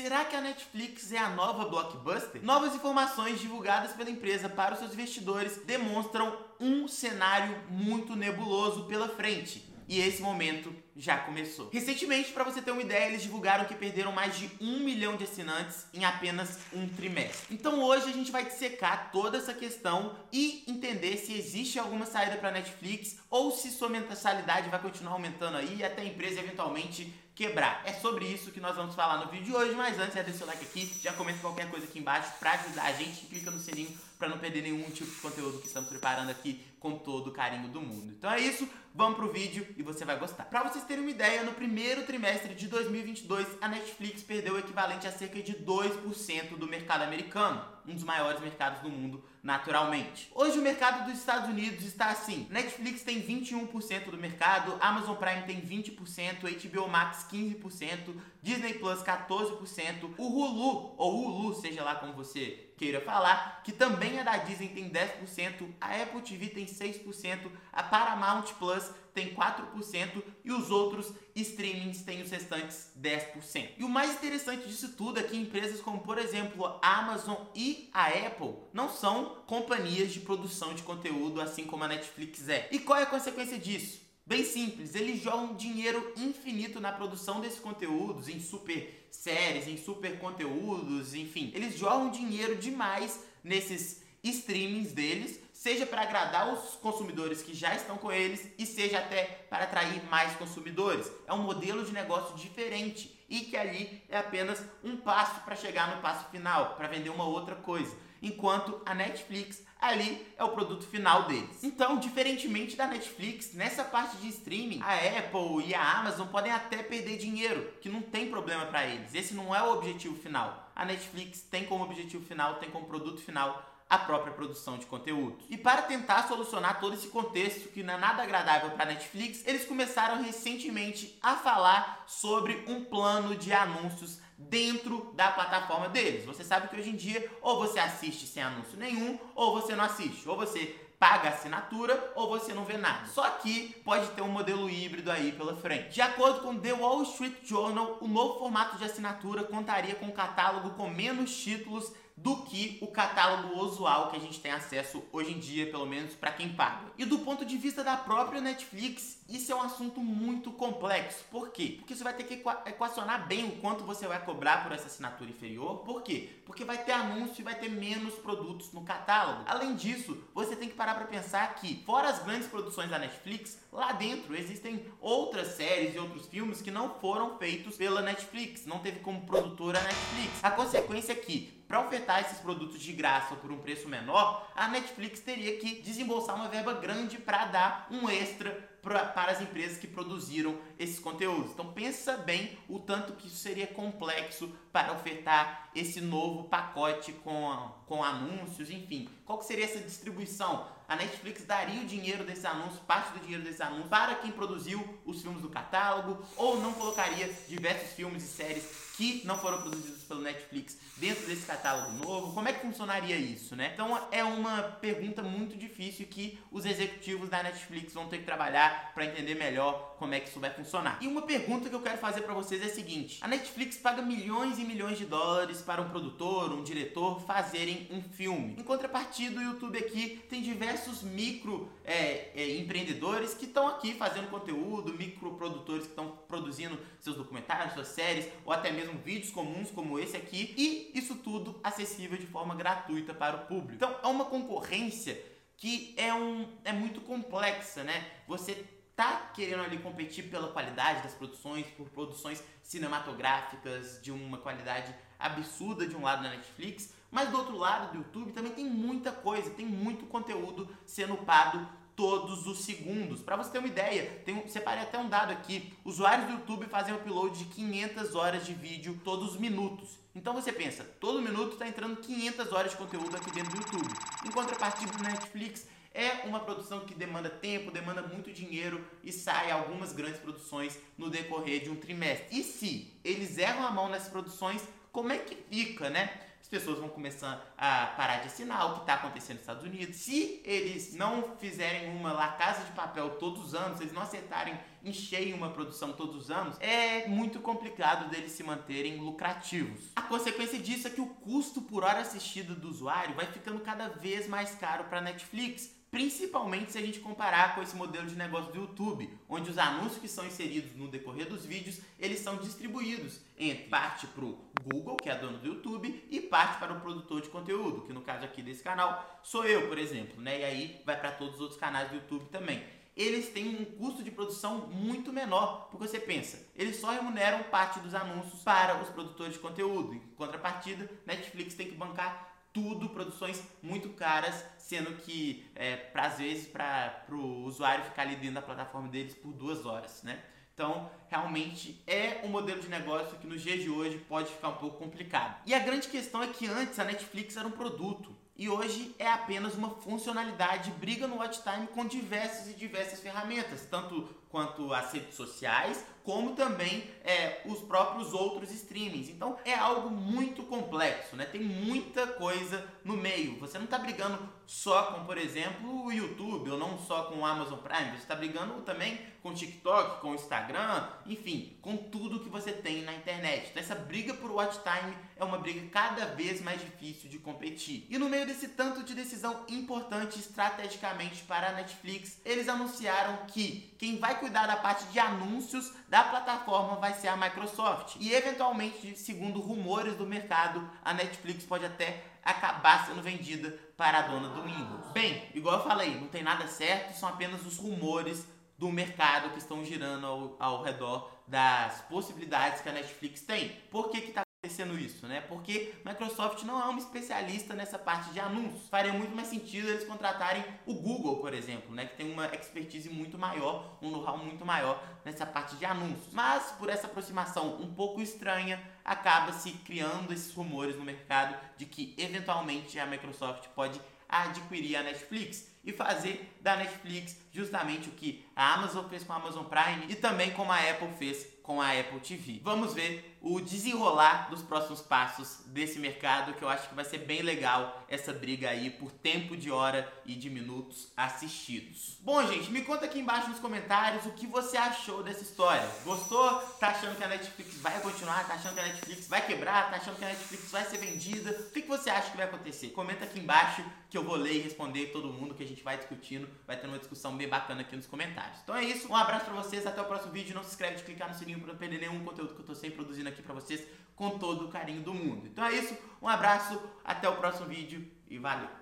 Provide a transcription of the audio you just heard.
Será que a Netflix é a nova blockbuster? Novas informações divulgadas pela empresa para os seus investidores demonstram um cenário muito nebuloso pela frente. E esse momento já começou. Recentemente, para você ter uma ideia, eles divulgaram que perderam mais de um milhão de assinantes em apenas um trimestre. Então hoje a gente vai dissecar toda essa questão e entender se existe alguma saída para Netflix ou se sua mensalidade vai continuar aumentando aí até a empresa eventualmente quebrar. É sobre isso que nós vamos falar no vídeo de hoje, mas antes, já deixa o like aqui, já comenta qualquer coisa aqui embaixo para ajudar a gente, clica no sininho para não perder nenhum tipo de conteúdo que estamos preparando aqui com todo o carinho do mundo. Então é isso, vamos pro vídeo e você vai gostar. Para vocês terem uma ideia, no primeiro trimestre de 2022, a Netflix perdeu o equivalente a cerca de 2% do mercado americano, um dos maiores mercados do mundo, naturalmente. Hoje o mercado dos Estados Unidos está assim: Netflix tem 21% do mercado, Amazon Prime tem 20%, HBO Max 15%, Disney Plus 14%, o Hulu ou Hulu, seja lá como você queira falar, que também é da Disney, tem 10%, a Apple TV tem 6%, a Paramount Plus tem 4% e os outros streamings têm os restantes 10%. E o mais interessante disso tudo é que empresas como, por exemplo, a Amazon e a Apple não são companhias de produção de conteúdo assim como a Netflix é. E qual é a consequência disso? Bem simples, eles jogam dinheiro infinito na produção desses conteúdos, em super séries, em super conteúdos, enfim. Eles jogam dinheiro demais nesses streamings deles, seja para agradar os consumidores que já estão com eles e seja até para atrair mais consumidores. É um modelo de negócio diferente e que ali é apenas um passo para chegar no passo final, para vender uma outra coisa. Enquanto a Netflix ali é o produto final deles. Então, diferentemente da Netflix, nessa parte de streaming, a Apple e a Amazon podem até perder dinheiro, que não tem problema para eles. Esse não é o objetivo final. A Netflix tem como objetivo final, tem como produto final a própria produção de conteúdo. E para tentar solucionar todo esse contexto que não é nada agradável para a Netflix, eles começaram recentemente a falar sobre um plano de anúncios dentro da plataforma deles. Você sabe que hoje em dia ou você assiste sem anúncio nenhum, ou você não assiste, ou você paga assinatura ou você não vê nada. Só que pode ter um modelo híbrido aí pela frente. De acordo com The Wall Street Journal, o novo formato de assinatura contaria com um catálogo com menos títulos do que o catálogo usual que a gente tem acesso hoje em dia, pelo menos para quem paga. E do ponto de vista da própria Netflix, isso é um assunto muito complexo. Por quê? Porque você vai ter que equacionar bem o quanto você vai cobrar por essa assinatura inferior. Por quê? Porque vai ter anúncio e vai ter menos produtos no catálogo. Além disso, você tem que parar para pensar que, fora as grandes produções da Netflix, lá dentro existem outras séries e outros filmes que não foram feitos pela Netflix, não teve como produtora a Netflix. A consequência é que para ofertar esses produtos de graça por um preço menor, a Netflix teria que desembolsar uma verba grande para dar um extra para as empresas que produziram esses conteúdos. Então pensa bem o tanto que isso seria complexo para ofertar esse novo pacote com, com anúncios, enfim. Qual que seria essa distribuição? A Netflix daria o dinheiro desse anúncio, parte do dinheiro desse anúncio, para quem produziu os filmes do catálogo, ou não colocaria diversos filmes e séries que não foram produzidos pelo Netflix dentro desse catálogo novo? Como é que funcionaria isso, né? Então é uma pergunta muito difícil que os executivos da Netflix vão ter que trabalhar para entender melhor como é que isso vai funcionar. E uma pergunta que eu quero fazer para vocês é a seguinte: a Netflix paga milhões e milhões de dólares para um produtor, um diretor fazerem um filme. Em contrapartida, o YouTube aqui tem diversos micro é, é, empreendedores que estão aqui fazendo conteúdo, microprodutores que estão produzindo seus documentários, suas séries ou até mesmo vídeos comuns como esse aqui e isso tudo acessível de forma gratuita para o público. Então é uma concorrência que é, um, é muito complexa, né? Você tá querendo ali competir pela qualidade das produções, por produções cinematográficas de uma qualidade absurda de um lado da Netflix, mas do outro lado do YouTube também tem muita coisa, tem muito conteúdo sendo upado todos os segundos. Para você ter uma ideia, tem, separei até um dado aqui. Usuários do YouTube fazem upload de 500 horas de vídeo todos os minutos. Então você pensa, todo minuto está entrando 500 horas de conteúdo aqui dentro do YouTube. Em contrapartida, do Netflix é uma produção que demanda tempo, demanda muito dinheiro e sai algumas grandes produções no decorrer de um trimestre. E se eles erram a mão nessas produções, como é que fica, né? As pessoas vão começar a parar de assinar o que está acontecendo nos Estados Unidos. Se eles não fizerem uma La Casa de Papel todos os anos, se eles não acertarem em cheio uma produção todos os anos, é muito complicado deles se manterem lucrativos. A consequência disso é que o custo por hora assistida do usuário vai ficando cada vez mais caro para Netflix principalmente se a gente comparar com esse modelo de negócio do YouTube, onde os anúncios que são inseridos no decorrer dos vídeos, eles são distribuídos em parte para o Google, que é dono do YouTube, e parte para o produtor de conteúdo, que no caso aqui desse canal sou eu, por exemplo, né? E aí vai para todos os outros canais do YouTube também. Eles têm um custo de produção muito menor, porque você pensa, eles só remuneram parte dos anúncios para os produtores de conteúdo. Em contrapartida, Netflix tem que bancar tudo, produções muito caras, sendo que, é, pra, às vezes, para o usuário ficar ali dentro da plataforma deles por duas horas, né? Então, realmente é um modelo de negócio que nos dias de hoje pode ficar um pouco complicado. E a grande questão é que antes a Netflix era um produto e hoje é apenas uma funcionalidade, briga no watch time com diversas e diversas ferramentas, tanto quanto as redes sociais, como também é, os próprios outros streamings. Então é algo muito complexo, né? Tem muita coisa no meio. Você não está brigando só com, por exemplo, o YouTube, ou não só com o Amazon Prime. Você está brigando também com o TikTok, com o Instagram, enfim, com tudo que você tem na internet. Então essa briga por watch time é uma briga cada vez mais difícil de competir. E no meio desse tanto de decisão importante estrategicamente para a Netflix, eles anunciaram que quem vai cuidar da parte de anúncios da plataforma vai ser a Microsoft. E eventualmente, segundo rumores do mercado, a Netflix pode até acabar sendo vendida para a dona do Windows. Bem, igual eu falei, não tem nada certo, são apenas os rumores do mercado que estão girando ao, ao redor das possibilidades que a Netflix tem. Por que que tá acontecendo isso, né? Porque Microsoft não é uma especialista nessa parte de anúncios. Faria muito mais sentido eles contratarem o Google, por exemplo, né? Que tem uma expertise muito maior, um know-how muito maior nessa parte de anúncios. Mas por essa aproximação um pouco estranha, acaba se criando esses rumores no mercado de que eventualmente a Microsoft pode adquirir a Netflix e fazer da Netflix justamente o que a Amazon fez com a Amazon Prime e também como a Apple fez com a Apple TV. Vamos ver o desenrolar dos próximos passos desse mercado, que eu acho que vai ser bem legal essa briga aí por tempo de hora e de minutos assistidos. Bom, gente, me conta aqui embaixo nos comentários o que você achou dessa história. Gostou? Tá achando que a Netflix vai continuar? Tá achando que a Netflix vai quebrar? Tá achando que a Netflix vai ser vendida? O que você acha que vai acontecer? Comenta aqui embaixo que eu vou ler e responder todo mundo que a gente vai discutindo. Vai ter uma discussão bem bacana aqui nos comentários. Então é isso, um abraço pra vocês, até o próximo vídeo. Não se inscreve de clicar no sininho para não perder nenhum conteúdo que eu tô sempre produzindo aqui para vocês com todo o carinho do mundo. Então é isso, um abraço, até o próximo vídeo e valeu!